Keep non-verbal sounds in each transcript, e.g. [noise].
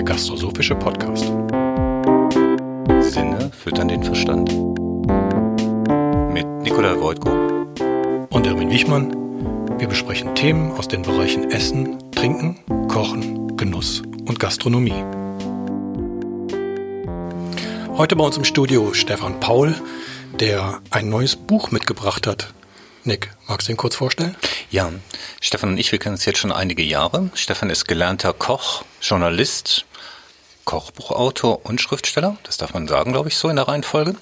der Gastrosophische Podcast. Sinne füttern den Verstand. Mit Nikolai Wojtko und Erwin Wichmann. Wir besprechen Themen aus den Bereichen Essen, Trinken, Kochen, Genuss und Gastronomie. Heute bei uns im Studio Stefan Paul, der ein neues Buch mitgebracht hat. Nick, magst du ihn kurz vorstellen? Ja, Stefan und ich, wir kennen uns jetzt schon einige Jahre. Stefan ist gelernter Koch, Journalist, Kochbuchautor und Schriftsteller. Das darf man sagen, glaube ich, so in der Reihenfolge.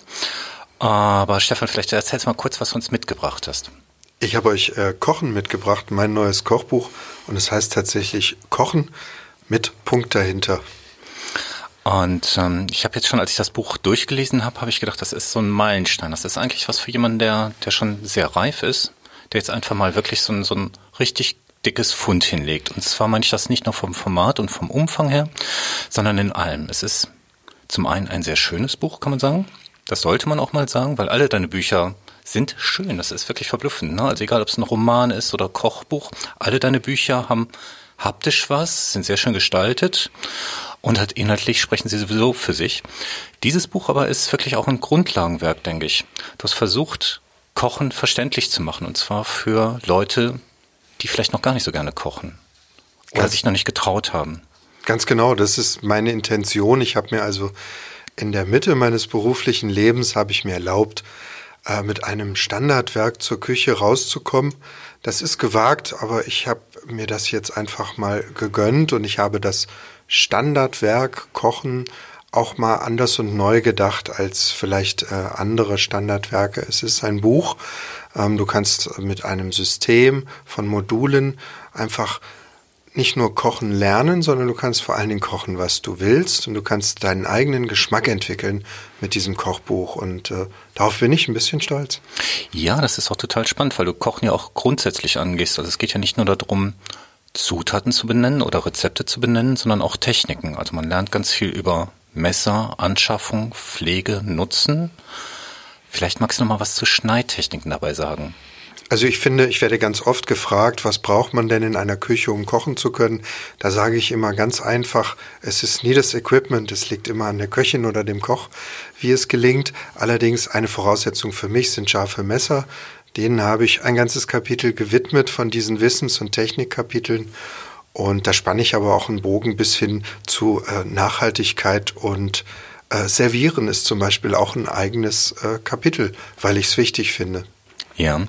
Aber Stefan, vielleicht erzählst du mal kurz, was du uns mitgebracht hast. Ich habe euch äh, Kochen mitgebracht, mein neues Kochbuch. Und es heißt tatsächlich Kochen mit Punkt dahinter. Und ähm, ich habe jetzt schon, als ich das Buch durchgelesen habe, habe ich gedacht, das ist so ein Meilenstein. Das ist eigentlich was für jemanden, der, der schon sehr reif ist, der jetzt einfach mal wirklich so ein, so ein richtig dickes Fund hinlegt. Und zwar meine ich das nicht nur vom Format und vom Umfang her, sondern in allem. Es ist zum einen ein sehr schönes Buch, kann man sagen. Das sollte man auch mal sagen, weil alle deine Bücher sind schön. Das ist wirklich verblüffend. Ne? Also egal, ob es ein Roman ist oder Kochbuch, alle deine Bücher haben haptisch was, sind sehr schön gestaltet und halt inhaltlich sprechen sie sowieso für sich. Dieses Buch aber ist wirklich auch ein Grundlagenwerk, denke ich. Du hast versucht, Kochen verständlich zu machen und zwar für Leute, die vielleicht noch gar nicht so gerne kochen oder ganz, sich noch nicht getraut haben. Ganz genau, das ist meine Intention. Ich habe mir also in der Mitte meines beruflichen Lebens habe ich mir erlaubt, äh, mit einem Standardwerk zur Küche rauszukommen. Das ist gewagt, aber ich habe mir das jetzt einfach mal gegönnt und ich habe das Standardwerk Kochen auch mal anders und neu gedacht als vielleicht äh, andere Standardwerke. Es ist ein Buch. Ähm, du kannst mit einem System von Modulen einfach nicht nur kochen lernen, sondern du kannst vor allen Dingen kochen, was du willst und du kannst deinen eigenen Geschmack entwickeln mit diesem Kochbuch und äh, darauf bin ich ein bisschen stolz. Ja, das ist auch total spannend, weil du Kochen ja auch grundsätzlich angehst. Also es geht ja nicht nur darum, Zutaten zu benennen oder Rezepte zu benennen, sondern auch Techniken. Also man lernt ganz viel über Messer, Anschaffung, Pflege, Nutzen. Vielleicht magst du noch mal was zu Schneidtechniken dabei sagen. Also ich finde, ich werde ganz oft gefragt, was braucht man denn in einer Küche, um kochen zu können? Da sage ich immer ganz einfach, es ist nie das Equipment, es liegt immer an der Köchin oder dem Koch, wie es gelingt. Allerdings eine Voraussetzung für mich sind scharfe Messer. Denen habe ich ein ganzes Kapitel gewidmet von diesen Wissens- und Technikkapiteln. Und da spanne ich aber auch einen Bogen bis hin zu äh, Nachhaltigkeit und äh, Servieren ist zum Beispiel auch ein eigenes äh, Kapitel, weil ich es wichtig finde. Ja,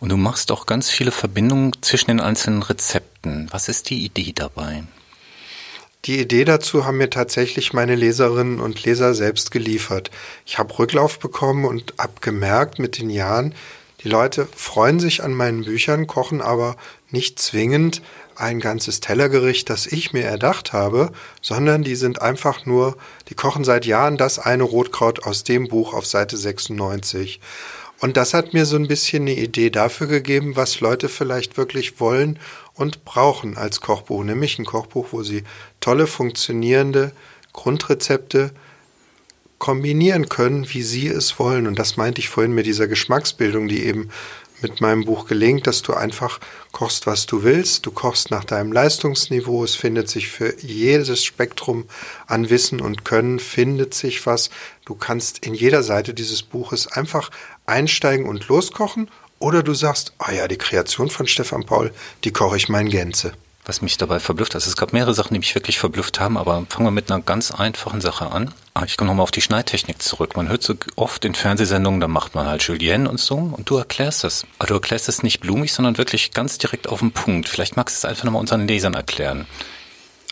und du machst auch ganz viele Verbindungen zwischen den einzelnen Rezepten. Was ist die Idee dabei? Die Idee dazu haben mir tatsächlich meine Leserinnen und Leser selbst geliefert. Ich habe Rücklauf bekommen und habe gemerkt mit den Jahren, die Leute freuen sich an meinen Büchern, kochen aber nicht zwingend ein ganzes Tellergericht, das ich mir erdacht habe, sondern die sind einfach nur, die kochen seit Jahren das eine Rotkraut aus dem Buch auf Seite 96. Und das hat mir so ein bisschen eine Idee dafür gegeben, was Leute vielleicht wirklich wollen und brauchen als Kochbuch, nämlich ein Kochbuch, wo sie tolle, funktionierende Grundrezepte kombinieren können, wie sie es wollen. Und das meinte ich vorhin mit dieser Geschmacksbildung, die eben mit meinem Buch gelingt, dass du einfach kochst, was du willst. Du kochst nach deinem Leistungsniveau. Es findet sich für jedes Spektrum an Wissen und Können findet sich was. Du kannst in jeder Seite dieses Buches einfach einsteigen und loskochen. Oder du sagst, ah ja, die Kreation von Stefan Paul, die koche ich mal in Gänze. Was mich dabei verblüfft, also es gab mehrere Sachen, die mich wirklich verblüfft haben, aber fangen wir mit einer ganz einfachen Sache an. Ah, ich komme nochmal auf die Schneidtechnik zurück. Man hört so oft in Fernsehsendungen, da macht man halt Julienne und so und du erklärst das. Aber du erklärst es nicht blumig, sondern wirklich ganz direkt auf den Punkt. Vielleicht magst du es einfach nochmal unseren Lesern erklären.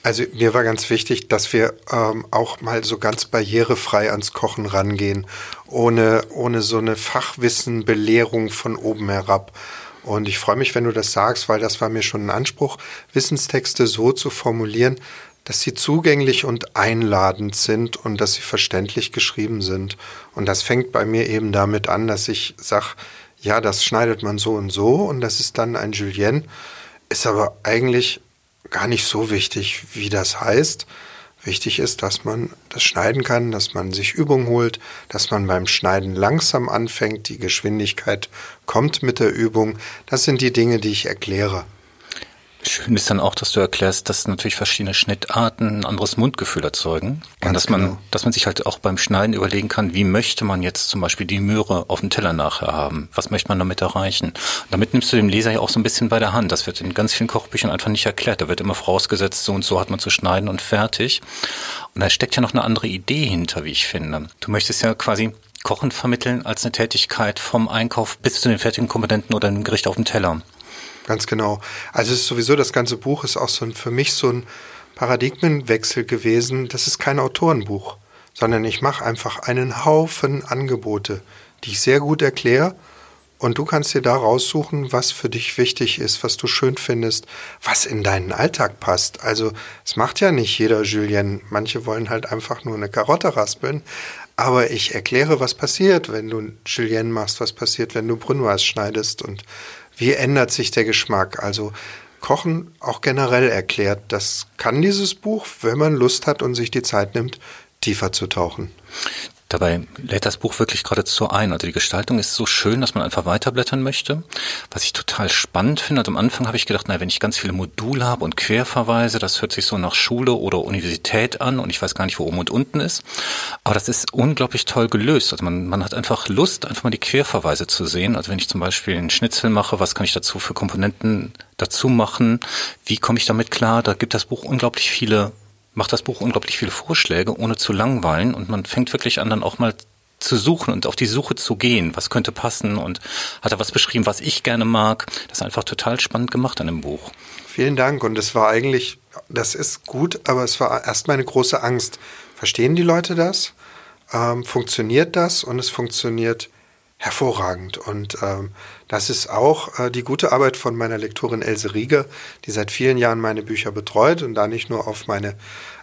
Also mir war ganz wichtig, dass wir ähm, auch mal so ganz barrierefrei ans Kochen rangehen, ohne, ohne so eine Fachwissenbelehrung von oben herab. Und ich freue mich, wenn du das sagst, weil das war mir schon ein Anspruch, Wissenstexte so zu formulieren, dass sie zugänglich und einladend sind und dass sie verständlich geschrieben sind. Und das fängt bei mir eben damit an, dass ich sage, ja, das schneidet man so und so und das ist dann ein Julien, ist aber eigentlich gar nicht so wichtig, wie das heißt. Wichtig ist, dass man das schneiden kann, dass man sich Übung holt, dass man beim Schneiden langsam anfängt, die Geschwindigkeit kommt mit der Übung. Das sind die Dinge, die ich erkläre. Schön ist dann auch, dass du erklärst, dass natürlich verschiedene Schnittarten ein anderes Mundgefühl erzeugen. Ganz und dass genau. man, dass man sich halt auch beim Schneiden überlegen kann, wie möchte man jetzt zum Beispiel die Möhre auf dem Teller nachher haben? Was möchte man damit erreichen? Und damit nimmst du dem Leser ja auch so ein bisschen bei der Hand. Das wird in ganz vielen Kochbüchern einfach nicht erklärt. Da wird immer vorausgesetzt, so und so hat man zu schneiden und fertig. Und da steckt ja noch eine andere Idee hinter, wie ich finde. Du möchtest ja quasi Kochen vermitteln als eine Tätigkeit vom Einkauf bis zu den fertigen Komponenten oder dem Gericht auf dem Teller. Ganz genau. Also es ist sowieso, das ganze Buch ist auch so ein, für mich so ein Paradigmenwechsel gewesen. Das ist kein Autorenbuch, sondern ich mache einfach einen Haufen Angebote, die ich sehr gut erkläre. Und du kannst dir da raussuchen, was für dich wichtig ist, was du schön findest, was in deinen Alltag passt. Also es macht ja nicht jeder Julien. Manche wollen halt einfach nur eine Karotte raspeln. Aber ich erkläre, was passiert, wenn du Julien machst, was passiert, wenn du Brunoise schneidest und wie ändert sich der Geschmack? Also Kochen auch generell erklärt, das kann dieses Buch, wenn man Lust hat und sich die Zeit nimmt, tiefer zu tauchen. Dabei lädt das Buch wirklich geradezu ein. Also die Gestaltung ist so schön, dass man einfach weiterblättern möchte. Was ich total spannend finde, also am Anfang habe ich gedacht, na, wenn ich ganz viele Module habe und Querverweise, das hört sich so nach Schule oder Universität an und ich weiß gar nicht, wo oben und unten ist. Aber das ist unglaublich toll gelöst. Also man, man hat einfach Lust, einfach mal die Querverweise zu sehen. Also wenn ich zum Beispiel einen Schnitzel mache, was kann ich dazu für Komponenten dazu machen? Wie komme ich damit klar? Da gibt das Buch unglaublich viele macht das Buch unglaublich viele Vorschläge, ohne zu langweilen. Und man fängt wirklich an, dann auch mal zu suchen und auf die Suche zu gehen. Was könnte passen? Und hat er was beschrieben, was ich gerne mag? Das ist einfach total spannend gemacht an dem Buch. Vielen Dank. Und es war eigentlich, das ist gut, aber es war erst meine große Angst. Verstehen die Leute das? Ähm, funktioniert das? Und es funktioniert hervorragend. Und ähm, das ist auch äh, die gute Arbeit von meiner Lektorin Else Rieger, die seit vielen Jahren meine Bücher betreut und da nicht nur auf meine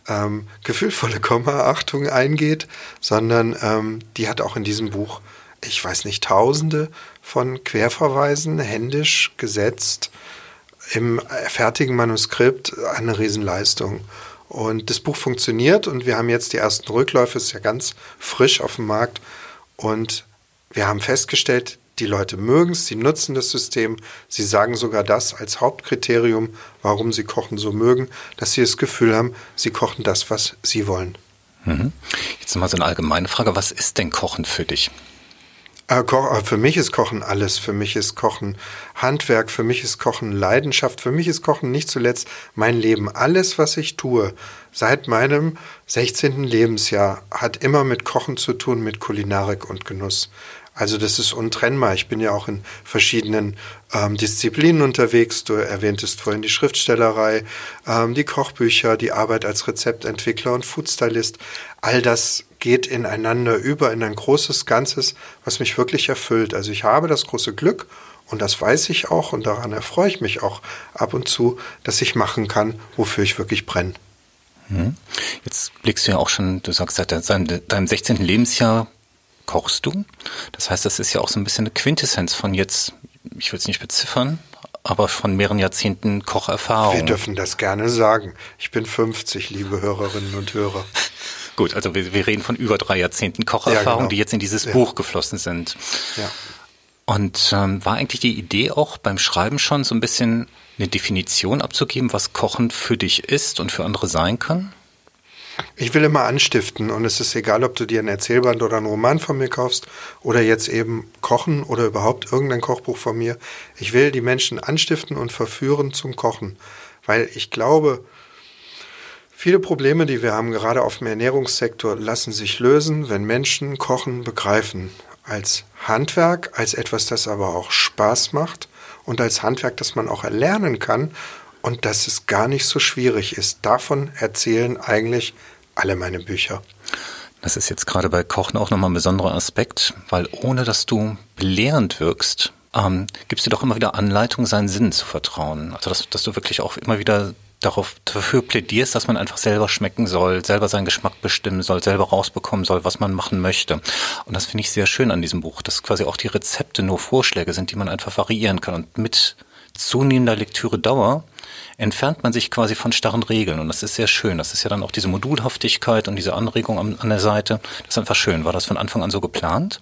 ähm, gefühlvolle Komma-Achtung eingeht, sondern ähm, die hat auch in diesem Buch, ich weiß nicht, tausende von Querverweisen händisch gesetzt im fertigen Manuskript eine Riesenleistung. Und das Buch funktioniert und wir haben jetzt die ersten Rückläufe, ist ja ganz frisch auf dem Markt und wir haben festgestellt, die Leute mögen es, sie nutzen das System, sie sagen sogar das als Hauptkriterium, warum sie Kochen so mögen, dass sie das Gefühl haben, sie kochen das, was sie wollen. Mhm. Jetzt mal so eine allgemeine Frage, was ist denn Kochen für dich? Äh, äh, für mich ist Kochen alles. Für mich ist Kochen Handwerk, für mich ist Kochen Leidenschaft, für mich ist Kochen nicht zuletzt mein Leben. Alles, was ich tue, seit meinem 16. Lebensjahr, hat immer mit Kochen zu tun, mit Kulinarik und Genuss. Also das ist untrennbar. Ich bin ja auch in verschiedenen ähm, Disziplinen unterwegs. Du erwähntest vorhin die Schriftstellerei, ähm, die Kochbücher, die Arbeit als Rezeptentwickler und Foodstylist. All das geht ineinander über in ein großes Ganzes, was mich wirklich erfüllt. Also ich habe das große Glück und das weiß ich auch und daran erfreue ich mich auch ab und zu, dass ich machen kann, wofür ich wirklich brenne. Hm. Jetzt blickst du ja auch schon, du sagst, seit deinem 16. Lebensjahr kochst du. Das heißt, das ist ja auch so ein bisschen eine Quintessenz von jetzt, ich will es nicht beziffern, aber von mehreren Jahrzehnten Kocherfahrung. Wir dürfen das gerne sagen. Ich bin 50, liebe Hörerinnen und Hörer. [laughs] Gut, also wir, wir reden von über drei Jahrzehnten Kocherfahrung, ja, genau. die jetzt in dieses ja. Buch geflossen sind. Ja. Und ähm, war eigentlich die Idee auch beim Schreiben schon so ein bisschen eine Definition abzugeben, was Kochen für dich ist und für andere sein kann? Ich will immer anstiften und es ist egal, ob du dir ein Erzählband oder einen Roman von mir kaufst oder jetzt eben kochen oder überhaupt irgendein Kochbuch von mir. Ich will die Menschen anstiften und verführen zum Kochen, weil ich glaube, viele Probleme, die wir haben, gerade auf dem Ernährungssektor, lassen sich lösen, wenn Menschen Kochen begreifen. Als Handwerk, als etwas, das aber auch Spaß macht und als Handwerk, das man auch erlernen kann und dass es gar nicht so schwierig ist. Davon erzählen eigentlich alle meine Bücher. Das ist jetzt gerade bei Kochen auch nochmal ein besonderer Aspekt, weil ohne dass du belehrend wirkst, ähm, gibst du doch immer wieder Anleitung, seinen Sinnen zu vertrauen. Also dass, dass du wirklich auch immer wieder darauf dafür plädierst, dass man einfach selber schmecken soll, selber seinen Geschmack bestimmen soll, selber rausbekommen soll, was man machen möchte. Und das finde ich sehr schön an diesem Buch, dass quasi auch die Rezepte nur Vorschläge sind, die man einfach variieren kann. Und mit zunehmender Lektüre-Dauer entfernt man sich quasi von starren Regeln. Und das ist sehr schön. Das ist ja dann auch diese Modulhaftigkeit und diese Anregung an, an der Seite. Das ist einfach schön. War das von Anfang an so geplant?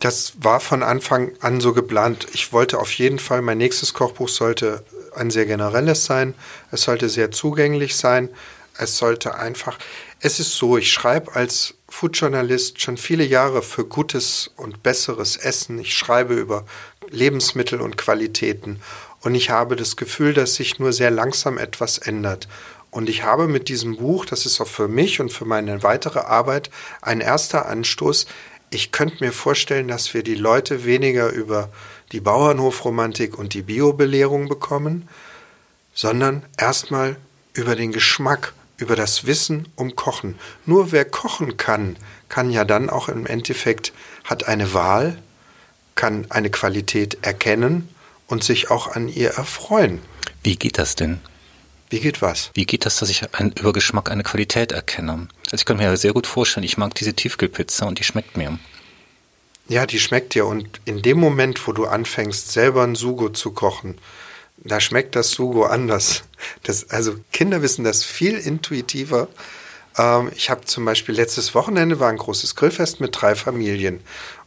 Das war von Anfang an so geplant. Ich wollte auf jeden Fall, mein nächstes Kochbuch sollte ein sehr generelles sein. Es sollte sehr zugänglich sein. Es sollte einfach, es ist so, ich schreibe als Foodjournalist schon viele Jahre für gutes und besseres Essen. Ich schreibe über Lebensmittel und Qualitäten. Und ich habe das Gefühl, dass sich nur sehr langsam etwas ändert. Und ich habe mit diesem Buch, das ist auch für mich und für meine weitere Arbeit ein erster Anstoß. Ich könnte mir vorstellen, dass wir die Leute weniger über die Bauernhofromantik und die Biobelehrung bekommen, sondern erstmal über den Geschmack, über das Wissen um Kochen. Nur wer kochen kann, kann ja dann auch im Endeffekt, hat eine Wahl, kann eine Qualität erkennen und sich auch an ihr erfreuen. Wie geht das denn? Wie geht was? Wie geht das, dass ich ein, über Geschmack eine Qualität erkenne? Also ich kann mir ja sehr gut vorstellen, ich mag diese Tiefkühlpizza und die schmeckt mir. Ja, die schmeckt dir. Und in dem Moment, wo du anfängst, selber ein Sugo zu kochen, da schmeckt das Sugo anders. Das, also Kinder wissen das viel intuitiver. Ähm, ich habe zum Beispiel letztes Wochenende war ein großes Grillfest mit drei Familien.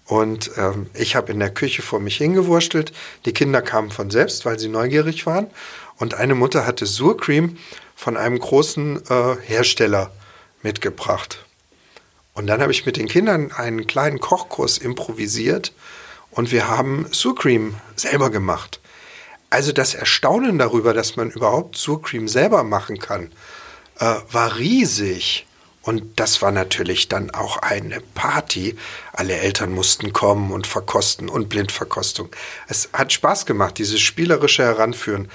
Und ähm, ich habe in der Küche vor mich hingewurstelt. Die Kinder kamen von selbst, weil sie neugierig waren. Und eine Mutter hatte Surcream von einem großen äh, Hersteller mitgebracht. Und dann habe ich mit den Kindern einen kleinen Kochkurs improvisiert und wir haben Surcream selber gemacht. Also das Erstaunen darüber, dass man überhaupt Surcream selber machen kann, äh, war riesig. Und das war natürlich dann auch eine Party. Alle Eltern mussten kommen und verkosten und Blindverkostung. Es hat Spaß gemacht, dieses spielerische Heranführen.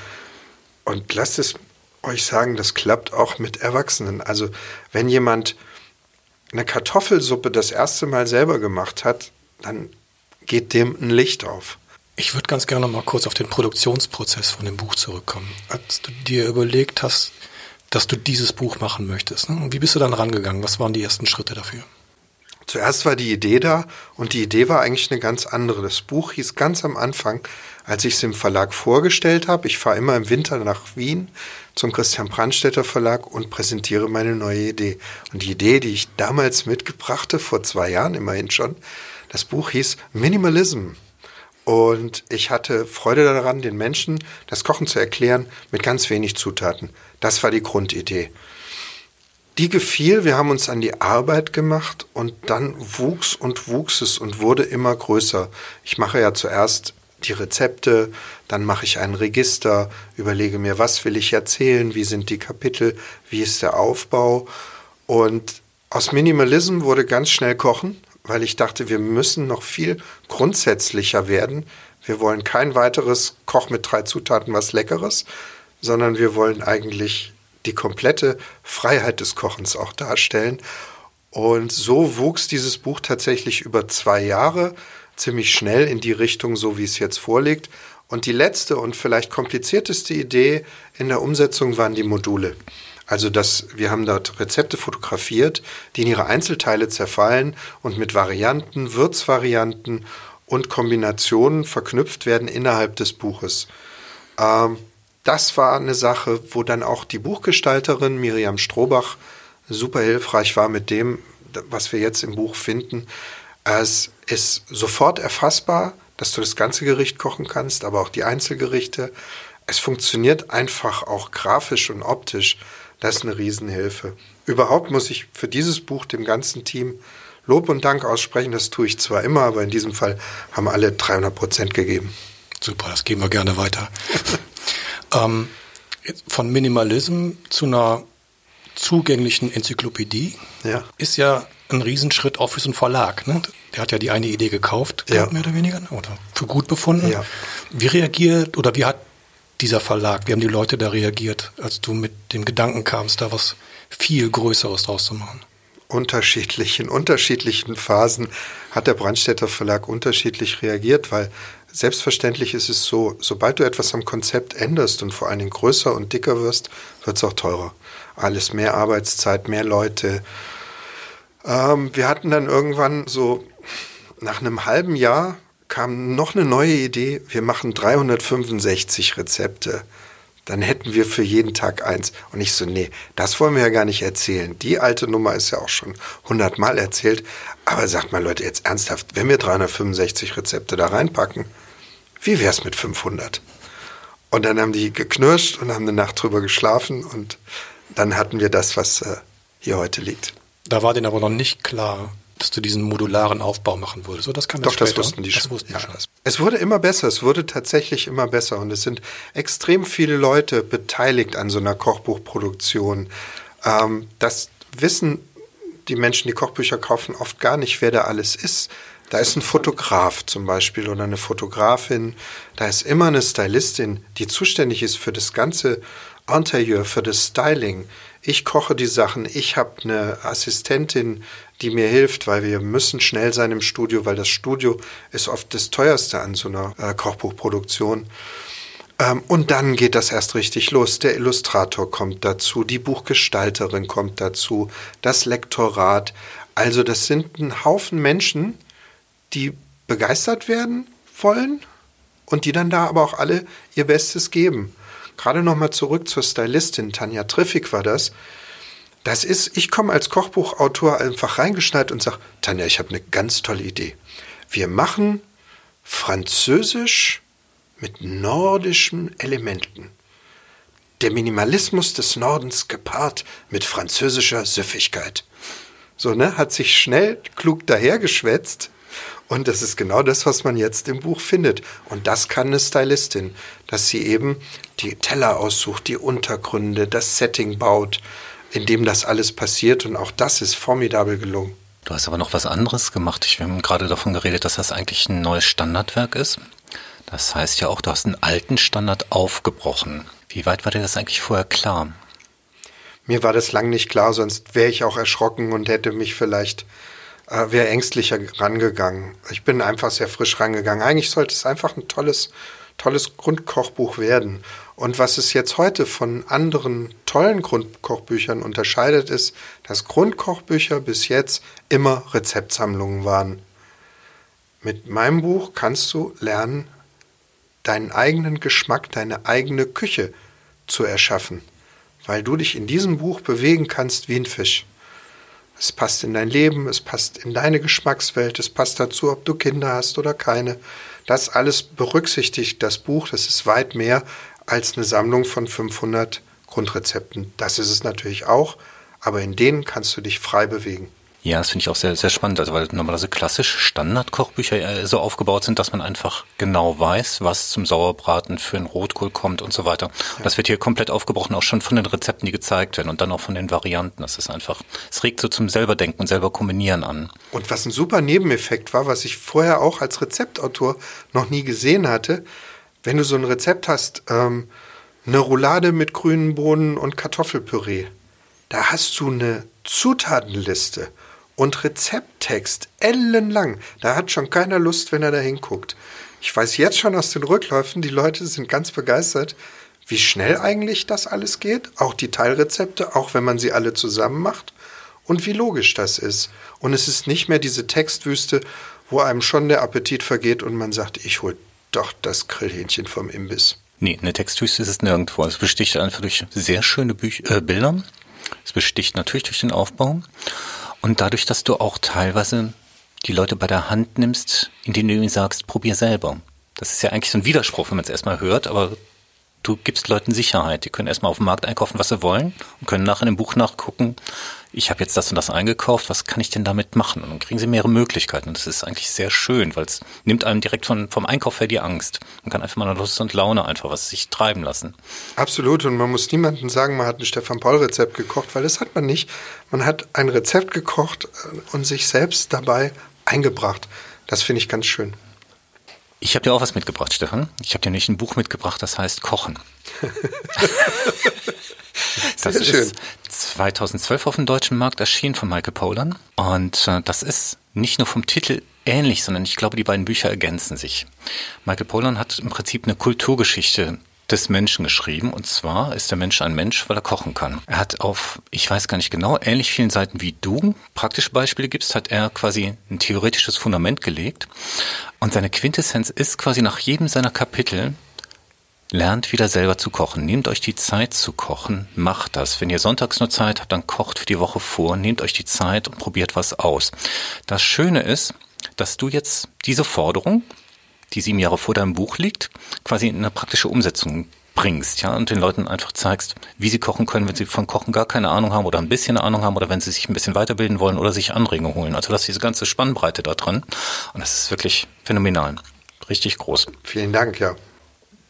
Und lasst es euch sagen, das klappt auch mit Erwachsenen. Also wenn jemand eine Kartoffelsuppe das erste Mal selber gemacht hat, dann geht dem ein Licht auf. Ich würde ganz gerne mal kurz auf den Produktionsprozess von dem Buch zurückkommen. Als du dir überlegt hast, dass du dieses Buch machen möchtest, ne? wie bist du dann rangegangen? Was waren die ersten Schritte dafür? Zuerst war die Idee da und die Idee war eigentlich eine ganz andere. Das Buch hieß ganz am Anfang, als ich es im Verlag vorgestellt habe, ich fahre immer im Winter nach Wien zum Christian Brandstätter Verlag und präsentiere meine neue Idee. Und die Idee, die ich damals mitgebrachte, vor zwei Jahren immerhin schon, das Buch hieß Minimalism. Und ich hatte Freude daran, den Menschen das Kochen zu erklären mit ganz wenig Zutaten. Das war die Grundidee. Die gefiel, wir haben uns an die Arbeit gemacht und dann wuchs und wuchs es und wurde immer größer. Ich mache ja zuerst die Rezepte, dann mache ich ein Register, überlege mir, was will ich erzählen, wie sind die Kapitel, wie ist der Aufbau. Und aus Minimalism wurde ganz schnell Kochen, weil ich dachte, wir müssen noch viel grundsätzlicher werden. Wir wollen kein weiteres Koch mit drei Zutaten was Leckeres, sondern wir wollen eigentlich die komplette Freiheit des Kochens auch darstellen. Und so wuchs dieses Buch tatsächlich über zwei Jahre ziemlich schnell in die Richtung, so wie es jetzt vorliegt. Und die letzte und vielleicht komplizierteste Idee in der Umsetzung waren die Module. Also dass wir haben dort Rezepte fotografiert, die in ihre Einzelteile zerfallen und mit Varianten, Würzvarianten und Kombinationen verknüpft werden innerhalb des Buches. Ähm, das war eine Sache, wo dann auch die Buchgestalterin Miriam Strohbach super hilfreich war mit dem, was wir jetzt im Buch finden. Es ist sofort erfassbar, dass du das ganze Gericht kochen kannst, aber auch die Einzelgerichte. Es funktioniert einfach auch grafisch und optisch. Das ist eine Riesenhilfe. Überhaupt muss ich für dieses Buch dem ganzen Team Lob und Dank aussprechen. Das tue ich zwar immer, aber in diesem Fall haben alle 300 Prozent gegeben. Super, das geben wir gerne weiter. [laughs] Ähm, von Minimalism zu einer zugänglichen Enzyklopädie ja. ist ja ein Riesenschritt auch für so einen Verlag. Ne? Der hat ja die eine Idee gekauft, ja. mehr oder weniger, oder für gut befunden. Ja. Wie reagiert oder wie hat dieser Verlag, wie haben die Leute da reagiert, als du mit dem Gedanken kamst, da was viel Größeres draus zu machen? Unterschiedlich, in unterschiedlichen Phasen hat der Brandstätter Verlag unterschiedlich reagiert, weil Selbstverständlich ist es so, sobald du etwas am Konzept änderst und vor allen Dingen größer und dicker wirst, wird es auch teurer. Alles mehr Arbeitszeit, mehr Leute. Ähm, wir hatten dann irgendwann so nach einem halben Jahr kam noch eine neue Idee. Wir machen 365 Rezepte. dann hätten wir für jeden Tag eins. Und ich so, nee, das wollen wir ja gar nicht erzählen. Die alte Nummer ist ja auch schon hundertmal erzählt. Aber sagt mal Leute, jetzt ernsthaft, wenn wir 365 Rezepte da reinpacken, wie wär's mit 500? Und dann haben die geknirscht und haben eine Nacht drüber geschlafen und dann hatten wir das, was äh, hier heute liegt. Da war denen aber noch nicht klar, dass du diesen modularen Aufbau machen würdest. So, das kam Doch, das wussten die schon. Wussten ja. schon. Es wurde immer besser, es wurde tatsächlich immer besser und es sind extrem viele Leute beteiligt an so einer Kochbuchproduktion. Ähm, das wissen die Menschen, die Kochbücher kaufen, oft gar nicht, wer da alles ist. Da ist ein Fotograf zum Beispiel oder eine Fotografin. Da ist immer eine Stylistin, die zuständig ist für das ganze Interieur, für das Styling. Ich koche die Sachen. Ich habe eine Assistentin, die mir hilft, weil wir müssen schnell sein im Studio, weil das Studio ist oft das teuerste an so einer äh, Kochbuchproduktion. Ähm, und dann geht das erst richtig los. Der Illustrator kommt dazu, die Buchgestalterin kommt dazu, das Lektorat. Also das sind ein Haufen Menschen, die begeistert werden wollen und die dann da aber auch alle ihr Bestes geben. Gerade nochmal zurück zur Stylistin, Tanja Triffig war das. Das ist, ich komme als Kochbuchautor einfach reingeschneit und sage, Tanja, ich habe eine ganz tolle Idee. Wir machen Französisch mit nordischen Elementen. Der Minimalismus des Nordens gepaart mit französischer Süffigkeit. So, ne, hat sich schnell klug dahergeschwätzt. Und das ist genau das, was man jetzt im Buch findet. Und das kann eine Stylistin, dass sie eben die Teller aussucht, die Untergründe, das Setting baut, in dem das alles passiert. Und auch das ist formidabel gelungen. Du hast aber noch was anderes gemacht. Ich, wir haben gerade davon geredet, dass das eigentlich ein neues Standardwerk ist. Das heißt ja auch, du hast einen alten Standard aufgebrochen. Wie weit war dir das eigentlich vorher klar? Mir war das lang nicht klar, sonst wäre ich auch erschrocken und hätte mich vielleicht, äh, wäre ängstlicher rangegangen. Ich bin einfach sehr frisch rangegangen. Eigentlich sollte es einfach ein tolles, tolles Grundkochbuch werden. Und was es jetzt heute von anderen tollen Grundkochbüchern unterscheidet, ist, dass Grundkochbücher bis jetzt immer Rezeptsammlungen waren. Mit meinem Buch kannst du lernen, deinen eigenen Geschmack, deine eigene Küche zu erschaffen, weil du dich in diesem Buch bewegen kannst wie ein Fisch. Es passt in dein Leben, es passt in deine Geschmackswelt, es passt dazu, ob du Kinder hast oder keine. Das alles berücksichtigt das Buch, das ist weit mehr als eine Sammlung von 500 Grundrezepten. Das ist es natürlich auch, aber in denen kannst du dich frei bewegen. Ja, das finde ich auch sehr, sehr spannend, also weil normalerweise klassisch Standardkochbücher äh, so aufgebaut sind, dass man einfach genau weiß, was zum Sauerbraten für einen Rotkohl kommt und so weiter. Und das wird hier komplett aufgebrochen, auch schon von den Rezepten, die gezeigt werden und dann auch von den Varianten. Das ist einfach, es regt so zum selberdenken und selber kombinieren an. Und was ein super Nebeneffekt war, was ich vorher auch als Rezeptautor noch nie gesehen hatte, wenn du so ein Rezept hast, ähm, eine Roulade mit grünen Bohnen und Kartoffelpüree, da hast du eine Zutatenliste und Rezepttext ellenlang. Da hat schon keiner Lust, wenn er da hinguckt. Ich weiß jetzt schon aus den Rückläufen, die Leute sind ganz begeistert, wie schnell eigentlich das alles geht, auch die Teilrezepte, auch wenn man sie alle zusammen macht und wie logisch das ist. Und es ist nicht mehr diese Textwüste, wo einem schon der Appetit vergeht und man sagt, ich hol doch das Grillhähnchen vom Imbiss. Nee, eine Textwüste ist es nirgendwo. Es besticht einfach durch sehr schöne Büch äh, Bilder. Es besticht natürlich durch den Aufbau. Und dadurch, dass du auch teilweise die Leute bei der Hand nimmst, indem du ihnen sagst, probier selber. Das ist ja eigentlich so ein Widerspruch, wenn man es erstmal hört, aber du gibst Leuten Sicherheit. Die können erstmal auf dem Markt einkaufen, was sie wollen und können nachher in dem Buch nachgucken, ich habe jetzt das und das eingekauft, was kann ich denn damit machen? Und dann kriegen sie mehrere Möglichkeiten. Und das ist eigentlich sehr schön, weil es nimmt einem direkt von, vom Einkauf her die Angst. Man kann einfach mal Lust und Laune einfach was sich treiben lassen. Absolut. Und man muss niemandem sagen, man hat ein Stefan-Paul-Rezept gekocht, weil das hat man nicht. Man hat ein Rezept gekocht äh, und sich selbst dabei eingebracht. Das finde ich ganz schön. Ich habe dir auch was mitgebracht, Stefan. Ich habe dir nicht ein Buch mitgebracht, das heißt Kochen. [laughs] [laughs] das Sehr schön. ist 2012 auf dem deutschen Markt erschienen von Michael Pollan. Und äh, das ist nicht nur vom Titel ähnlich, sondern ich glaube, die beiden Bücher ergänzen sich. Michael Pollan hat im Prinzip eine Kulturgeschichte des Menschen geschrieben. Und zwar ist der Mensch ein Mensch, weil er kochen kann. Er hat auf, ich weiß gar nicht genau, ähnlich vielen Seiten wie du praktische Beispiele gibst, hat er quasi ein theoretisches Fundament gelegt. Und seine Quintessenz ist quasi nach jedem seiner Kapitel Lernt wieder selber zu kochen. Nehmt euch die Zeit zu kochen. Macht das. Wenn ihr sonntags nur Zeit habt, dann kocht für die Woche vor. Nehmt euch die Zeit und probiert was aus. Das Schöne ist, dass du jetzt diese Forderung, die sieben Jahre vor deinem Buch liegt, quasi in eine praktische Umsetzung bringst, ja, und den Leuten einfach zeigst, wie sie kochen können, wenn sie von Kochen gar keine Ahnung haben oder ein bisschen Ahnung haben oder wenn sie sich ein bisschen weiterbilden wollen oder sich Anregungen holen. Also das ist diese ganze Spannbreite da drin. Und das ist wirklich phänomenal. Richtig groß. Vielen Dank, ja.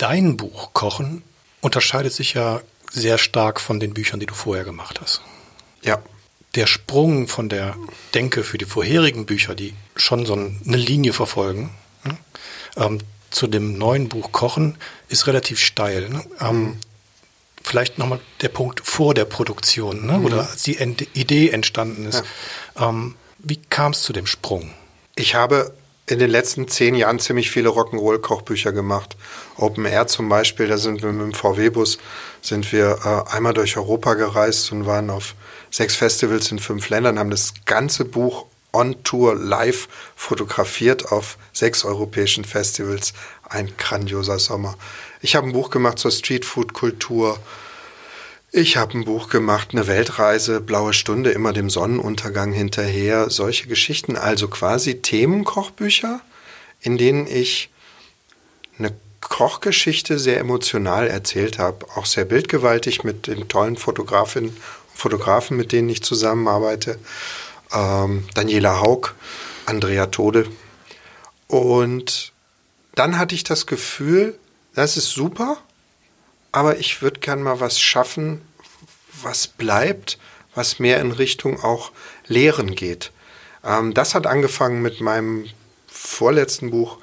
Dein Buch Kochen unterscheidet sich ja sehr stark von den Büchern, die du vorher gemacht hast. Ja. Der Sprung von der Denke für die vorherigen Bücher, die schon so eine Linie verfolgen, ne, ähm, zu dem neuen Buch Kochen ist relativ steil. Ne? Ähm, mhm. Vielleicht nochmal der Punkt vor der Produktion, ne? mhm. oder als die Idee entstanden ist. Ja. Ähm, wie kam es zu dem Sprung? Ich habe in den letzten zehn Jahren ziemlich viele Rock'n'Roll-Kochbücher gemacht. Open Air zum Beispiel, da sind wir mit dem VW-Bus, sind wir äh, einmal durch Europa gereist und waren auf sechs Festivals in fünf Ländern, haben das ganze Buch on Tour live fotografiert auf sechs europäischen Festivals. Ein grandioser Sommer. Ich habe ein Buch gemacht zur Streetfood-Kultur. Ich habe ein Buch gemacht, eine Weltreise, blaue Stunde, immer dem Sonnenuntergang hinterher. Solche Geschichten, also quasi Themenkochbücher, in denen ich eine Kochgeschichte sehr emotional erzählt habe, auch sehr bildgewaltig mit den tollen Fotografinnen und Fotografen, mit denen ich zusammenarbeite ähm, Daniela Haug, Andrea Tode. Und dann hatte ich das Gefühl, das ist super, aber ich würde gern mal was schaffen, was bleibt, was mehr in Richtung auch Lehren geht. Ähm, das hat angefangen mit meinem vorletzten Buch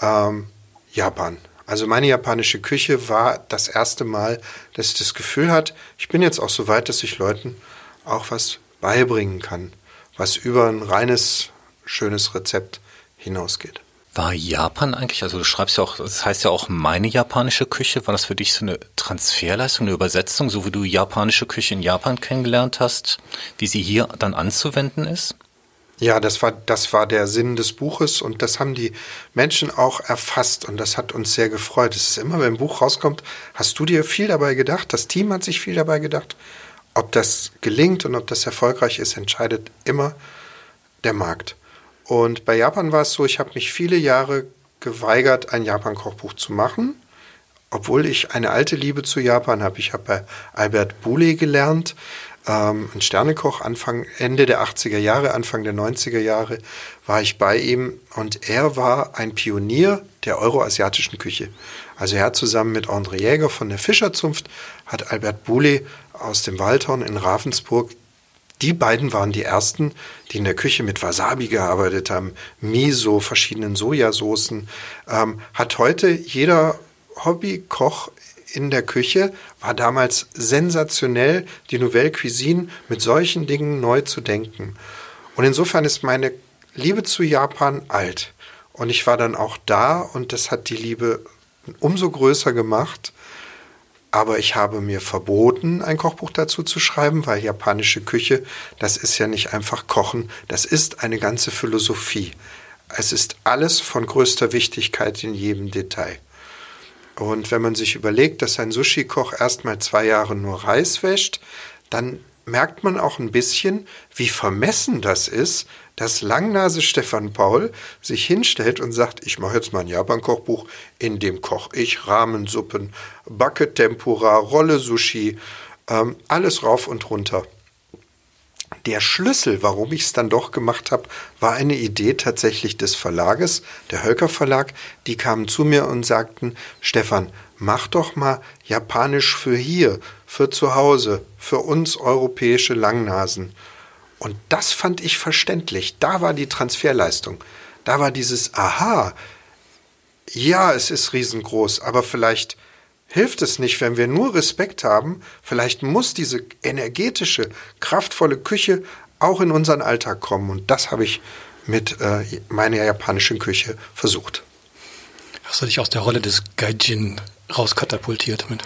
ähm, Japan. Also meine japanische Küche war das erste Mal, dass ich das Gefühl hatte, ich bin jetzt auch so weit, dass ich Leuten auch was beibringen kann was über ein reines, schönes Rezept hinausgeht. War Japan eigentlich, also du schreibst ja auch, das heißt ja auch meine japanische Küche, war das für dich so eine Transferleistung, eine Übersetzung, so wie du japanische Küche in Japan kennengelernt hast, wie sie hier dann anzuwenden ist? Ja, das war, das war der Sinn des Buches und das haben die Menschen auch erfasst und das hat uns sehr gefreut. Es ist immer, wenn ein Buch rauskommt, hast du dir viel dabei gedacht, das Team hat sich viel dabei gedacht ob das gelingt und ob das erfolgreich ist, entscheidet immer der Markt. Und bei Japan war es so, ich habe mich viele Jahre geweigert, ein Japan-Kochbuch zu machen, obwohl ich eine alte Liebe zu Japan habe. Ich habe bei Albert Bouley gelernt, ähm, ein Sternekoch, Anfang, Ende der 80er Jahre, Anfang der 90er Jahre war ich bei ihm und er war ein Pionier der euroasiatischen Küche. Also er hat zusammen mit André Jäger von der Fischerzunft, hat Albert Bouley aus dem Waldhorn in Ravensburg. Die beiden waren die ersten, die in der Küche mit Wasabi gearbeitet haben, Miso, verschiedenen Sojasoßen. Ähm, hat heute jeder Hobbykoch in der Küche, war damals sensationell, die Nouvelle Cuisine mit solchen Dingen neu zu denken. Und insofern ist meine Liebe zu Japan alt. Und ich war dann auch da und das hat die Liebe umso größer gemacht. Aber ich habe mir verboten, ein Kochbuch dazu zu schreiben, weil japanische Küche, das ist ja nicht einfach Kochen, das ist eine ganze Philosophie. Es ist alles von größter Wichtigkeit in jedem Detail. Und wenn man sich überlegt, dass ein Sushi-Koch erstmal zwei Jahre nur Reis wäscht, dann merkt man auch ein bisschen, wie vermessen das ist, dass Langnase Stefan Paul sich hinstellt und sagt, ich mache jetzt mal ein Japan-Kochbuch, in dem koche ich Rahmensuppen, backe Tempura, rolle Sushi, ähm, alles rauf und runter. Der Schlüssel, warum ich es dann doch gemacht habe, war eine Idee tatsächlich des Verlages, der Hölker Verlag. Die kamen zu mir und sagten, Stefan, mach doch mal Japanisch für hier, für zu Hause, für uns europäische Langnasen. Und das fand ich verständlich. Da war die Transferleistung. Da war dieses Aha. Ja, es ist riesengroß, aber vielleicht hilft es nicht, wenn wir nur Respekt haben. Vielleicht muss diese energetische, kraftvolle Küche auch in unseren Alltag kommen. Und das habe ich mit äh, meiner japanischen Küche versucht. Hast du dich aus der Rolle des Gaijin rauskatapultiert mit?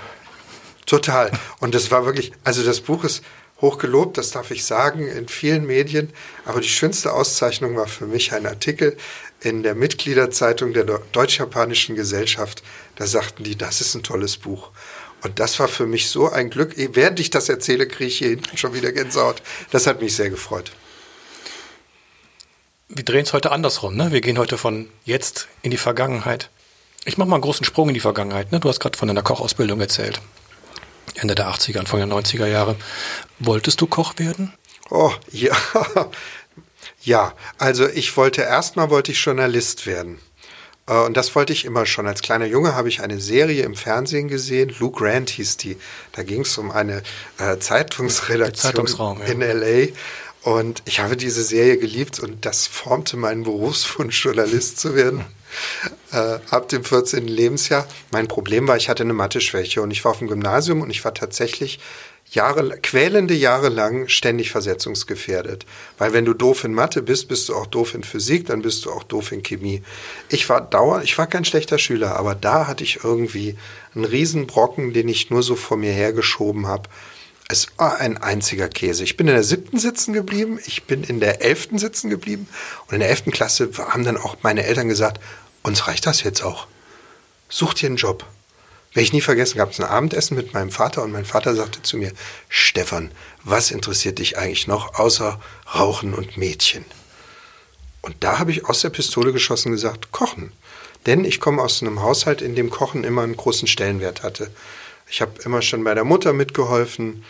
Total. Und das war wirklich, also das Buch ist hochgelobt, das darf ich sagen, in vielen Medien. Aber die schönste Auszeichnung war für mich ein Artikel in der Mitgliederzeitung der Deutsch-Japanischen Gesellschaft. Da sagten die, das ist ein tolles Buch. Und das war für mich so ein Glück. Während ich das erzähle, kriege ich hier hinten schon wieder Gänsehaut. Das hat mich sehr gefreut. Wir drehen es heute andersrum. Ne? Wir gehen heute von jetzt in die Vergangenheit. Ich mache mal einen großen Sprung in die Vergangenheit. Ne? Du hast gerade von deiner Kochausbildung erzählt. Ende der 80er, Anfang der 90er Jahre. Wolltest du Koch werden? Oh, ja. [laughs] Ja, also ich wollte erstmal wollte ich Journalist werden. Äh, und das wollte ich immer schon. Als kleiner Junge habe ich eine Serie im Fernsehen gesehen. Lou Grant hieß die. Da ging es um eine äh, Zeitungsredaktion ja. in LA. Und ich habe diese Serie geliebt und das formte meinen Berufswunsch, Journalist zu werden. Äh, ab dem 14. Lebensjahr. Mein Problem war, ich hatte eine Mathe-Schwäche und ich war auf dem Gymnasium und ich war tatsächlich Jahre, quälende Jahre lang ständig versetzungsgefährdet. Weil wenn du doof in Mathe bist, bist du auch doof in Physik, dann bist du auch doof in Chemie. Ich war dauernd, ich war kein schlechter Schüler, aber da hatte ich irgendwie einen Riesenbrocken, den ich nur so vor mir hergeschoben habe. Es war ein einziger Käse. Ich bin in der siebten sitzen geblieben, ich bin in der elften sitzen geblieben und in der elften Klasse haben dann auch meine Eltern gesagt, uns reicht das jetzt auch. Such dir einen Job. Werde ich nie vergessen, gab es ein Abendessen mit meinem Vater und mein Vater sagte zu mir, Stefan, was interessiert dich eigentlich noch außer Rauchen und Mädchen? Und da habe ich aus der Pistole geschossen gesagt, Kochen. Denn ich komme aus einem Haushalt, in dem Kochen immer einen großen Stellenwert hatte. Ich habe immer schon bei der Mutter mitgeholfen.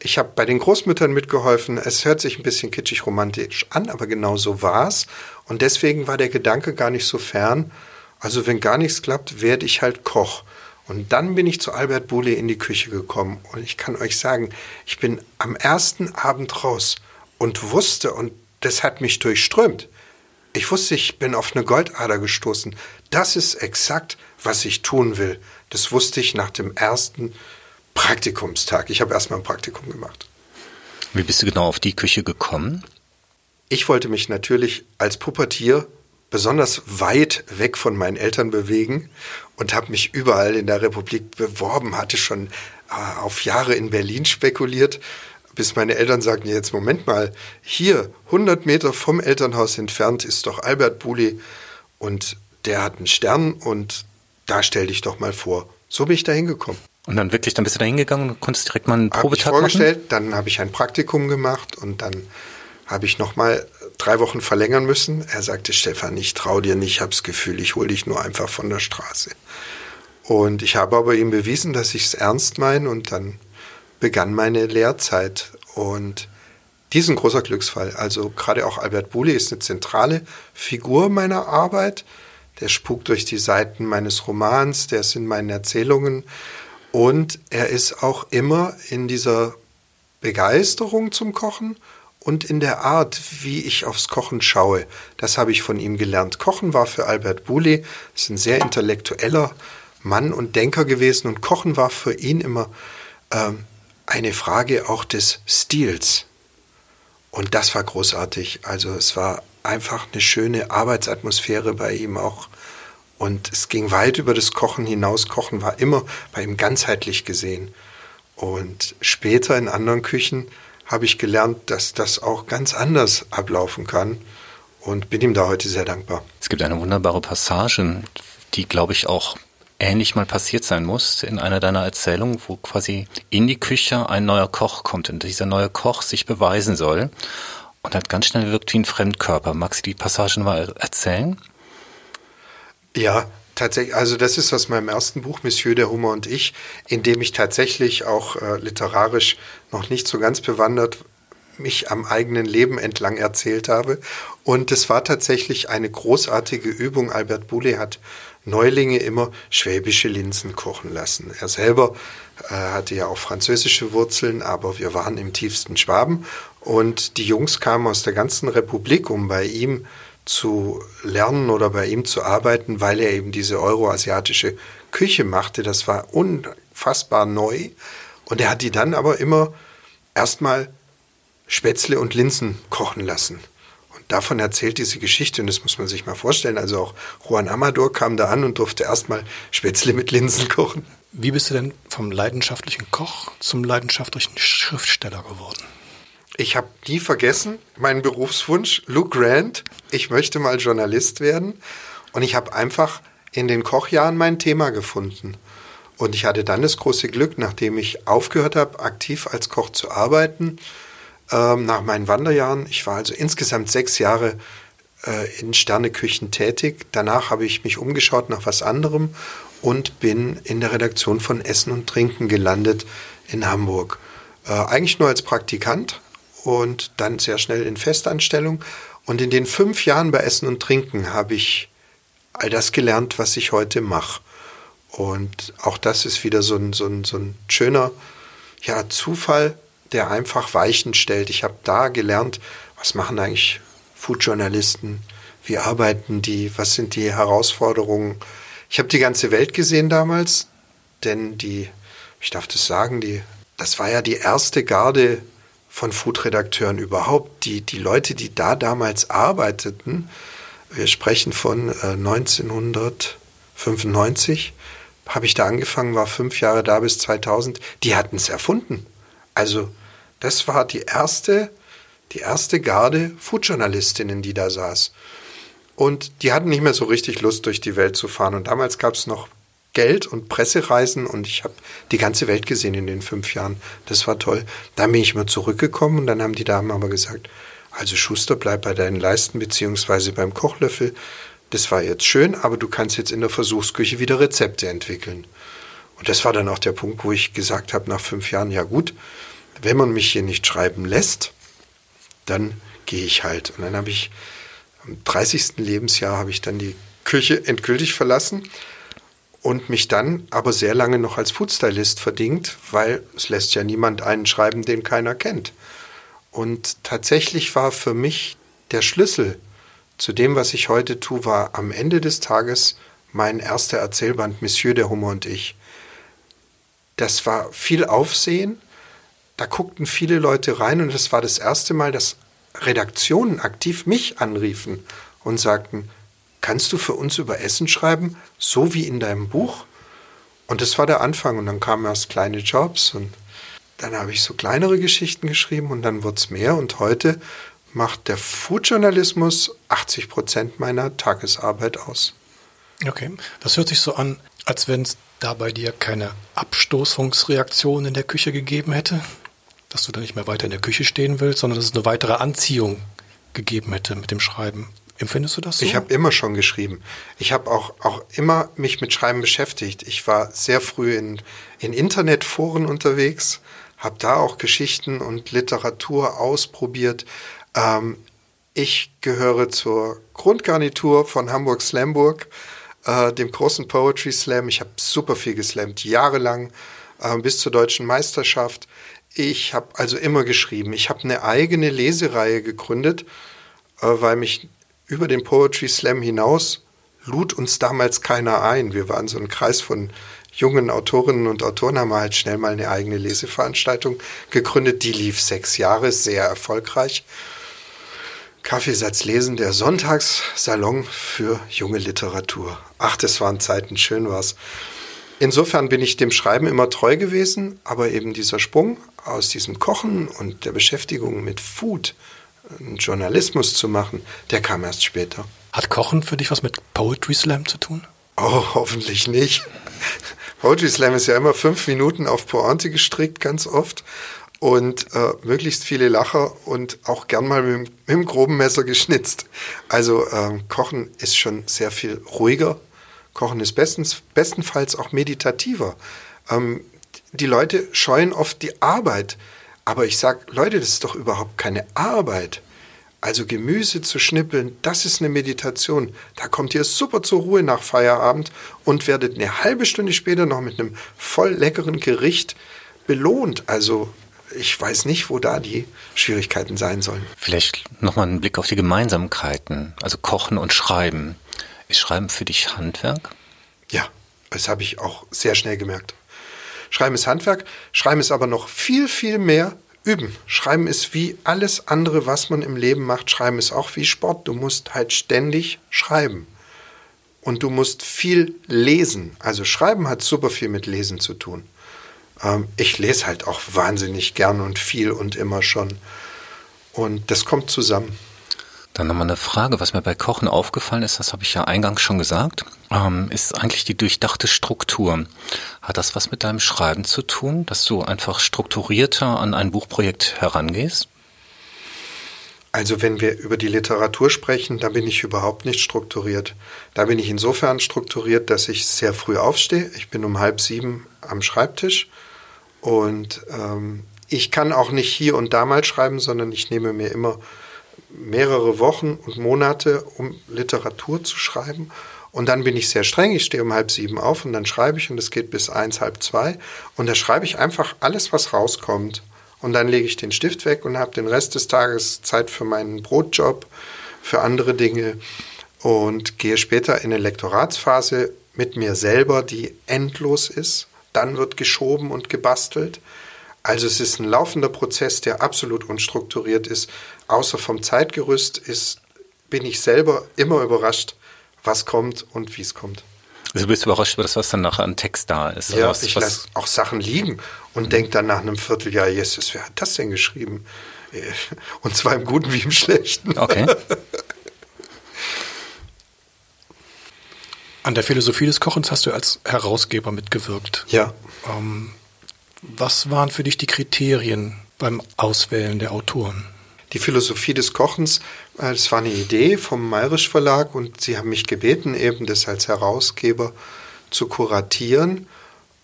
Ich habe bei den Großmüttern mitgeholfen. Es hört sich ein bisschen kitschig romantisch an, aber genau so war es. Und deswegen war der Gedanke gar nicht so fern. Also wenn gar nichts klappt, werde ich halt Koch. Und dann bin ich zu Albert Boule in die Küche gekommen. Und ich kann euch sagen, ich bin am ersten Abend raus und wusste, und das hat mich durchströmt, ich wusste, ich bin auf eine Goldader gestoßen. Das ist exakt, was ich tun will. Das wusste ich nach dem ersten Praktikumstag. Ich habe erstmal ein Praktikum gemacht. Wie bist du genau auf die Küche gekommen? Ich wollte mich natürlich als Puppetier besonders weit weg von meinen Eltern bewegen und habe mich überall in der Republik beworben, hatte schon äh, auf Jahre in Berlin spekuliert, bis meine Eltern sagten, jetzt Moment mal, hier 100 Meter vom Elternhaus entfernt ist doch Albert Buli und der hat einen Stern und da stell dich doch mal vor. So bin ich da hingekommen. Und dann wirklich, dann bist du da hingegangen und konntest direkt mal einen Probetag hab ich vorgestellt, machen? dann habe ich ein Praktikum gemacht und dann habe ich nochmal drei Wochen verlängern müssen. Er sagte, Stefan, ich traue dir nicht, ich habe das Gefühl, ich hole dich nur einfach von der Straße. Und ich habe aber ihm bewiesen, dass ich es ernst meine und dann begann meine Lehrzeit. Und diesen großer Glücksfall. Also gerade auch Albert Bule ist eine zentrale Figur meiner Arbeit. Der spukt durch die Seiten meines Romans, der ist in meinen Erzählungen. Und er ist auch immer in dieser Begeisterung zum Kochen und in der Art, wie ich aufs Kochen schaue. Das habe ich von ihm gelernt. Kochen war für Albert Boulay, ist ein sehr intellektueller Mann und Denker gewesen und Kochen war für ihn immer ähm, eine Frage auch des Stils. Und das war großartig. Also es war einfach eine schöne Arbeitsatmosphäre bei ihm auch. Und es ging weit über das Kochen hinaus. Kochen war immer bei ihm ganzheitlich gesehen. Und später in anderen Küchen habe ich gelernt, dass das auch ganz anders ablaufen kann und bin ihm da heute sehr dankbar. Es gibt eine wunderbare Passage, die, glaube ich, auch ähnlich mal passiert sein muss in einer deiner Erzählungen, wo quasi in die Küche ein neuer Koch kommt und dieser neue Koch sich beweisen soll und hat ganz schnell wirkt wie ein Fremdkörper. Magst du die Passagen mal erzählen? Ja, tatsächlich, also das ist aus meinem ersten Buch, Monsieur der Hummer und ich, in dem ich tatsächlich auch äh, literarisch noch nicht so ganz bewandert mich am eigenen Leben entlang erzählt habe. Und es war tatsächlich eine großartige Übung. Albert Boule hat Neulinge immer schwäbische Linsen kochen lassen. Er selber äh, hatte ja auch französische Wurzeln, aber wir waren im tiefsten Schwaben. Und die Jungs kamen aus der ganzen Republik, um bei ihm zu lernen oder bei ihm zu arbeiten, weil er eben diese euroasiatische Küche machte. Das war unfassbar neu. Und er hat die dann aber immer erstmal Spätzle und Linsen kochen lassen. Davon erzählt diese Geschichte, und das muss man sich mal vorstellen. Also auch Juan Amador kam da an und durfte erstmal Spätzle mit Linsen kochen. Wie bist du denn vom leidenschaftlichen Koch zum leidenschaftlichen Schriftsteller geworden? Ich habe nie vergessen, meinen Berufswunsch, Luke Grant, ich möchte mal Journalist werden. Und ich habe einfach in den Kochjahren mein Thema gefunden. Und ich hatte dann das große Glück, nachdem ich aufgehört habe, aktiv als Koch zu arbeiten, ähm, nach meinen Wanderjahren, ich war also insgesamt sechs Jahre äh, in Sterneküchen tätig. Danach habe ich mich umgeschaut nach was anderem und bin in der Redaktion von Essen und Trinken gelandet in Hamburg. Äh, eigentlich nur als Praktikant und dann sehr schnell in Festanstellung. Und in den fünf Jahren bei Essen und Trinken habe ich all das gelernt, was ich heute mache. Und auch das ist wieder so ein, so ein, so ein schöner ja, Zufall, der einfach Weichen stellt. Ich habe da gelernt, was machen eigentlich Foodjournalisten, wie arbeiten die, was sind die Herausforderungen. Ich habe die ganze Welt gesehen damals, denn die, ich darf das sagen, die, das war ja die erste Garde von Foodredakteuren überhaupt. Die, die Leute, die da damals arbeiteten, wir sprechen von äh, 1995, habe ich da angefangen, war fünf Jahre da bis 2000, die hatten es erfunden. Also das war die erste, die erste Garde Foodjournalistinnen, die da saß. Und die hatten nicht mehr so richtig Lust, durch die Welt zu fahren. Und damals gab es noch Geld und Pressereisen und ich habe die ganze Welt gesehen in den fünf Jahren. Das war toll. Dann bin ich mal zurückgekommen und dann haben die Damen aber gesagt, also Schuster, bleib bei deinen Leisten beziehungsweise beim Kochlöffel. Das war jetzt schön, aber du kannst jetzt in der Versuchsküche wieder Rezepte entwickeln. Und das war dann auch der Punkt, wo ich gesagt habe, nach fünf Jahren, ja gut, wenn man mich hier nicht schreiben lässt, dann gehe ich halt. Und dann habe ich am 30. Lebensjahr habe ich dann die Küche endgültig verlassen und mich dann aber sehr lange noch als Foodstylist verdingt, weil es lässt ja niemand einen schreiben, den keiner kennt. Und tatsächlich war für mich der Schlüssel zu dem, was ich heute tue, war am Ende des Tages mein erster Erzählband Monsieur der Hummer und ich. Das war viel Aufsehen, da guckten viele Leute rein und es war das erste Mal, dass Redaktionen aktiv mich anriefen und sagten, kannst du für uns über Essen schreiben, so wie in deinem Buch? Und das war der Anfang und dann kamen erst kleine Jobs und dann habe ich so kleinere Geschichten geschrieben und dann wurde es mehr und heute macht der Foodjournalismus 80 Prozent meiner Tagesarbeit aus. Okay, das hört sich so an, als wenn es da bei dir keine Abstoßungsreaktion in der Küche gegeben hätte dass du dann nicht mehr weiter in der Küche stehen willst, sondern dass es eine weitere Anziehung gegeben hätte mit dem Schreiben. Empfindest du das so? Ich habe immer schon geschrieben. Ich habe auch, auch immer mich mit Schreiben beschäftigt. Ich war sehr früh in, in Internetforen unterwegs, habe da auch Geschichten und Literatur ausprobiert. Ähm, ich gehöre zur Grundgarnitur von Hamburg Slamburg, äh, dem großen Poetry Slam. Ich habe super viel geslammt, jahrelang, äh, bis zur deutschen Meisterschaft. Ich habe also immer geschrieben. Ich habe eine eigene Lesereihe gegründet, äh, weil mich über den Poetry Slam hinaus lud uns damals keiner ein. Wir waren so ein Kreis von jungen Autorinnen und Autoren, haben halt schnell mal eine eigene Leseveranstaltung gegründet. Die lief sechs Jahre, sehr erfolgreich. Kaffeesatz lesen, der Sonntagssalon für junge Literatur. Ach, das waren Zeiten, schön war's. Insofern bin ich dem Schreiben immer treu gewesen, aber eben dieser Sprung aus diesem Kochen und der Beschäftigung mit Food, einen Journalismus zu machen, der kam erst später. Hat Kochen für dich was mit Poetry Slam zu tun? Oh, hoffentlich nicht. Poetry Slam ist ja immer fünf Minuten auf Pointe gestrickt, ganz oft. Und äh, möglichst viele Lacher und auch gern mal mit, mit dem groben Messer geschnitzt. Also äh, Kochen ist schon sehr viel ruhiger. Kochen ist bestens, bestenfalls auch meditativer. Ähm, die Leute scheuen oft die Arbeit. Aber ich sage, Leute, das ist doch überhaupt keine Arbeit. Also Gemüse zu schnippeln, das ist eine Meditation. Da kommt ihr super zur Ruhe nach Feierabend und werdet eine halbe Stunde später noch mit einem voll leckeren Gericht belohnt. Also ich weiß nicht, wo da die Schwierigkeiten sein sollen. Vielleicht nochmal einen Blick auf die Gemeinsamkeiten, also Kochen und Schreiben. Ist Schreiben für dich Handwerk? Ja, das habe ich auch sehr schnell gemerkt. Schreiben ist Handwerk, Schreiben ist aber noch viel, viel mehr Üben. Schreiben ist wie alles andere, was man im Leben macht. Schreiben ist auch wie Sport. Du musst halt ständig schreiben. Und du musst viel lesen. Also Schreiben hat super viel mit Lesen zu tun. Ähm, ich lese halt auch wahnsinnig gern und viel und immer schon. Und das kommt zusammen. Dann nochmal eine Frage, was mir bei Kochen aufgefallen ist, das habe ich ja eingangs schon gesagt, ähm, ist eigentlich die durchdachte Struktur. Hat das was mit deinem Schreiben zu tun, dass du einfach strukturierter an ein Buchprojekt herangehst? Also wenn wir über die Literatur sprechen, da bin ich überhaupt nicht strukturiert. Da bin ich insofern strukturiert, dass ich sehr früh aufstehe. Ich bin um halb sieben am Schreibtisch und ähm, ich kann auch nicht hier und da mal schreiben, sondern ich nehme mir immer mehrere Wochen und Monate, um Literatur zu schreiben. Und dann bin ich sehr streng. Ich stehe um halb sieben auf und dann schreibe ich und es geht bis eins, halb zwei. Und da schreibe ich einfach alles, was rauskommt. Und dann lege ich den Stift weg und habe den Rest des Tages Zeit für meinen Brotjob, für andere Dinge und gehe später in eine Lektoratsphase mit mir selber, die endlos ist. Dann wird geschoben und gebastelt. Also es ist ein laufender Prozess, der absolut unstrukturiert ist. Außer vom Zeitgerüst ist, bin ich selber immer überrascht, was kommt und wie es kommt. Also du bist überrascht über das, was dann nachher an Text da ist. Ja, was, ich lasse auch Sachen liegen und denke dann nach einem Vierteljahr, Jesus, wer hat das denn geschrieben? Und zwar im Guten wie im Schlechten. Okay. An der Philosophie des Kochens hast du als Herausgeber mitgewirkt. Ja. Ähm, was waren für dich die Kriterien beim Auswählen der Autoren? Die Philosophie des Kochens, äh, das war eine Idee vom Mayrisch Verlag und sie haben mich gebeten, eben das als Herausgeber zu kuratieren.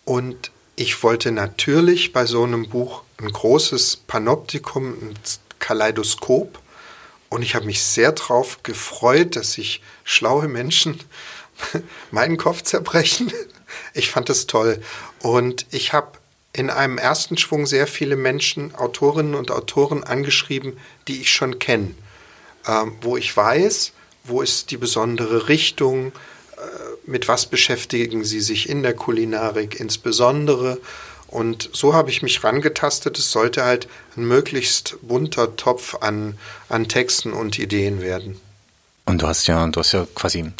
Und ich wollte natürlich bei so einem Buch ein großes Panoptikum, ein Kaleidoskop. Und ich habe mich sehr darauf gefreut, dass sich schlaue Menschen [laughs] meinen Kopf zerbrechen. Ich fand es toll. Und ich habe in einem ersten Schwung sehr viele Menschen, Autorinnen und Autoren angeschrieben, die ich schon kenne, ähm, wo ich weiß, wo ist die besondere Richtung, äh, mit was beschäftigen sie sich in der Kulinarik insbesondere. Und so habe ich mich rangetastet. Es sollte halt ein möglichst bunter Topf an, an Texten und Ideen werden. Und du hast ja, du hast ja quasi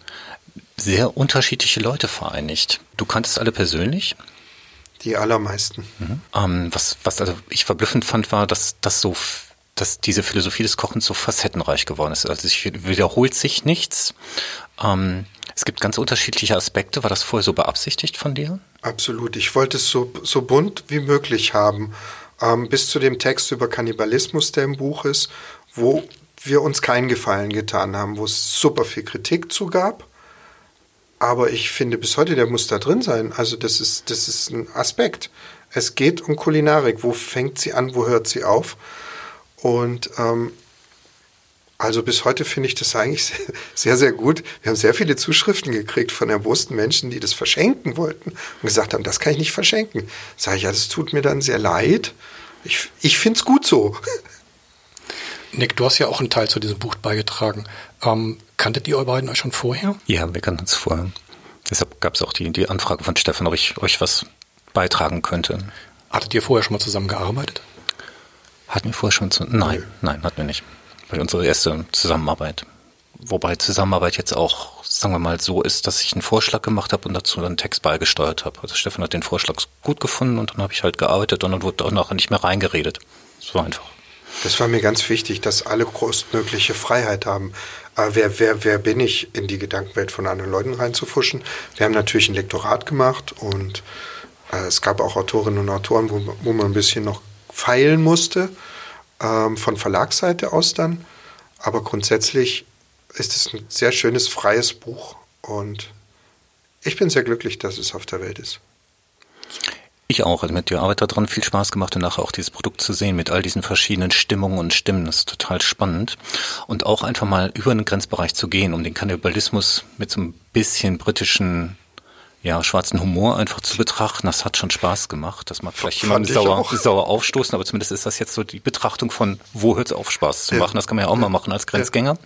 sehr unterschiedliche Leute vereinigt. Du kanntest alle persönlich? Die allermeisten. Mhm. Ähm, was, was also ich verblüffend fand, war, dass das so dass diese Philosophie des Kochens so facettenreich geworden ist. Also es wiederholt sich nichts. Ähm, es gibt ganz unterschiedliche Aspekte. War das vorher so beabsichtigt von dir? Absolut. Ich wollte es so, so bunt wie möglich haben. Ähm, bis zu dem Text über Kannibalismus, der im Buch ist, wo wir uns keinen Gefallen getan haben, wo es super viel Kritik zu gab. Aber ich finde bis heute, der muss da drin sein. Also das ist, das ist ein Aspekt. Es geht um Kulinarik. Wo fängt sie an, wo hört sie auf? Und ähm, also bis heute finde ich das eigentlich [laughs] sehr, sehr gut. Wir haben sehr viele Zuschriften gekriegt von erbosten Menschen, die das verschenken wollten und gesagt haben, das kann ich nicht verschenken. Sage ich, ja, das tut mir dann sehr leid. Ich, ich finde es gut so. [laughs] Nick, du hast ja auch einen Teil zu diesem Buch beigetragen. Ähm, kanntet ihr beiden euch schon vorher? Ja, wir kannten uns vorher. Deshalb gab es auch die, die Anfrage von Stefan, ob ich euch was beitragen könnte. Hattet ihr vorher schon mal zusammengearbeitet? Hatten wir vorher schon zu. Nein, nee. nein, hatten wir nicht. Weil unsere erste Zusammenarbeit. Wobei Zusammenarbeit jetzt auch, sagen wir mal, so ist, dass ich einen Vorschlag gemacht habe und dazu dann einen Text beigesteuert habe. Also Stefan hat den Vorschlag gut gefunden und dann habe ich halt gearbeitet und dann wurde auch nachher nicht mehr reingeredet. So einfach. Das war mir ganz wichtig, dass alle größtmögliche Freiheit haben. Aber äh, wer, wer, wer bin ich, in die Gedankenwelt von anderen Leuten reinzufuschen? Wir haben natürlich ein Lektorat gemacht und äh, es gab auch Autorinnen und Autoren, wo, wo man ein bisschen noch feilen musste, ähm, von Verlagsseite aus dann. Aber grundsätzlich ist es ein sehr schönes, freies Buch und ich bin sehr glücklich, dass es auf der Welt ist. Ich auch. Also mit der Arbeit daran viel Spaß gemacht und nachher auch dieses Produkt zu sehen mit all diesen verschiedenen Stimmungen und Stimmen. Das ist total spannend. Und auch einfach mal über den Grenzbereich zu gehen, um den Kannibalismus mit so ein bisschen britischen ja, schwarzen Humor einfach zu betrachten, das hat schon Spaß gemacht. Das mag vielleicht jemand sauer, [laughs] sauer aufstoßen, aber zumindest ist das jetzt so die Betrachtung von, wo hört es auf, Spaß zu machen. Das kann man ja auch mal machen als Grenzgänger.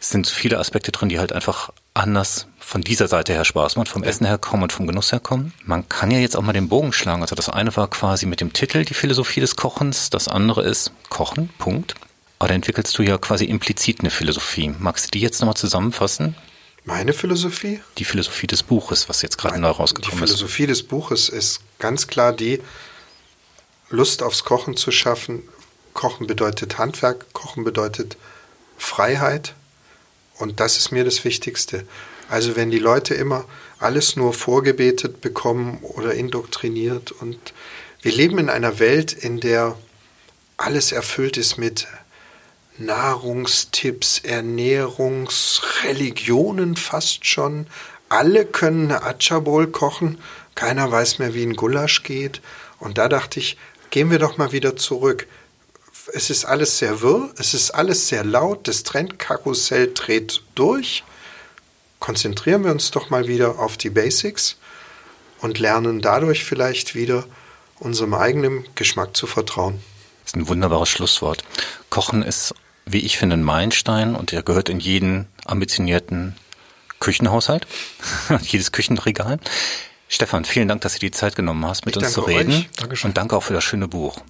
Es sind viele Aspekte drin, die halt einfach anders von dieser Seite her Spaß macht, vom Essen her kommen und vom Genuss her kommen. Man kann ja jetzt auch mal den Bogen schlagen. Also das eine war quasi mit dem Titel die Philosophie des Kochens, das andere ist Kochen, Punkt. Aber da entwickelst du ja quasi implizit eine Philosophie. Magst du die jetzt nochmal zusammenfassen? Meine Philosophie? Die Philosophie des Buches, was jetzt gerade neu rausgekommen ist. Die Philosophie ist. des Buches ist ganz klar die, Lust aufs Kochen zu schaffen, Kochen bedeutet Handwerk, Kochen bedeutet Freiheit. Und das ist mir das Wichtigste. Also wenn die Leute immer alles nur vorgebetet bekommen oder indoktriniert und wir leben in einer Welt, in der alles erfüllt ist mit Nahrungstipps, Ernährungsreligionen fast schon. Alle können eine Achabol kochen, keiner weiß mehr, wie ein Gulasch geht. Und da dachte ich, gehen wir doch mal wieder zurück. Es ist alles sehr wirr, es ist alles sehr laut, das Trendkarussell dreht durch. Konzentrieren wir uns doch mal wieder auf die Basics und lernen dadurch vielleicht wieder unserem eigenen Geschmack zu vertrauen. Das ist ein wunderbares Schlusswort. Kochen ist, wie ich finde, ein Meilenstein und er gehört in jeden ambitionierten Küchenhaushalt, [laughs] jedes Küchenregal. Stefan, vielen Dank, dass du die Zeit genommen hast, mit ich uns zu reden. Und danke auch für das schöne Buch.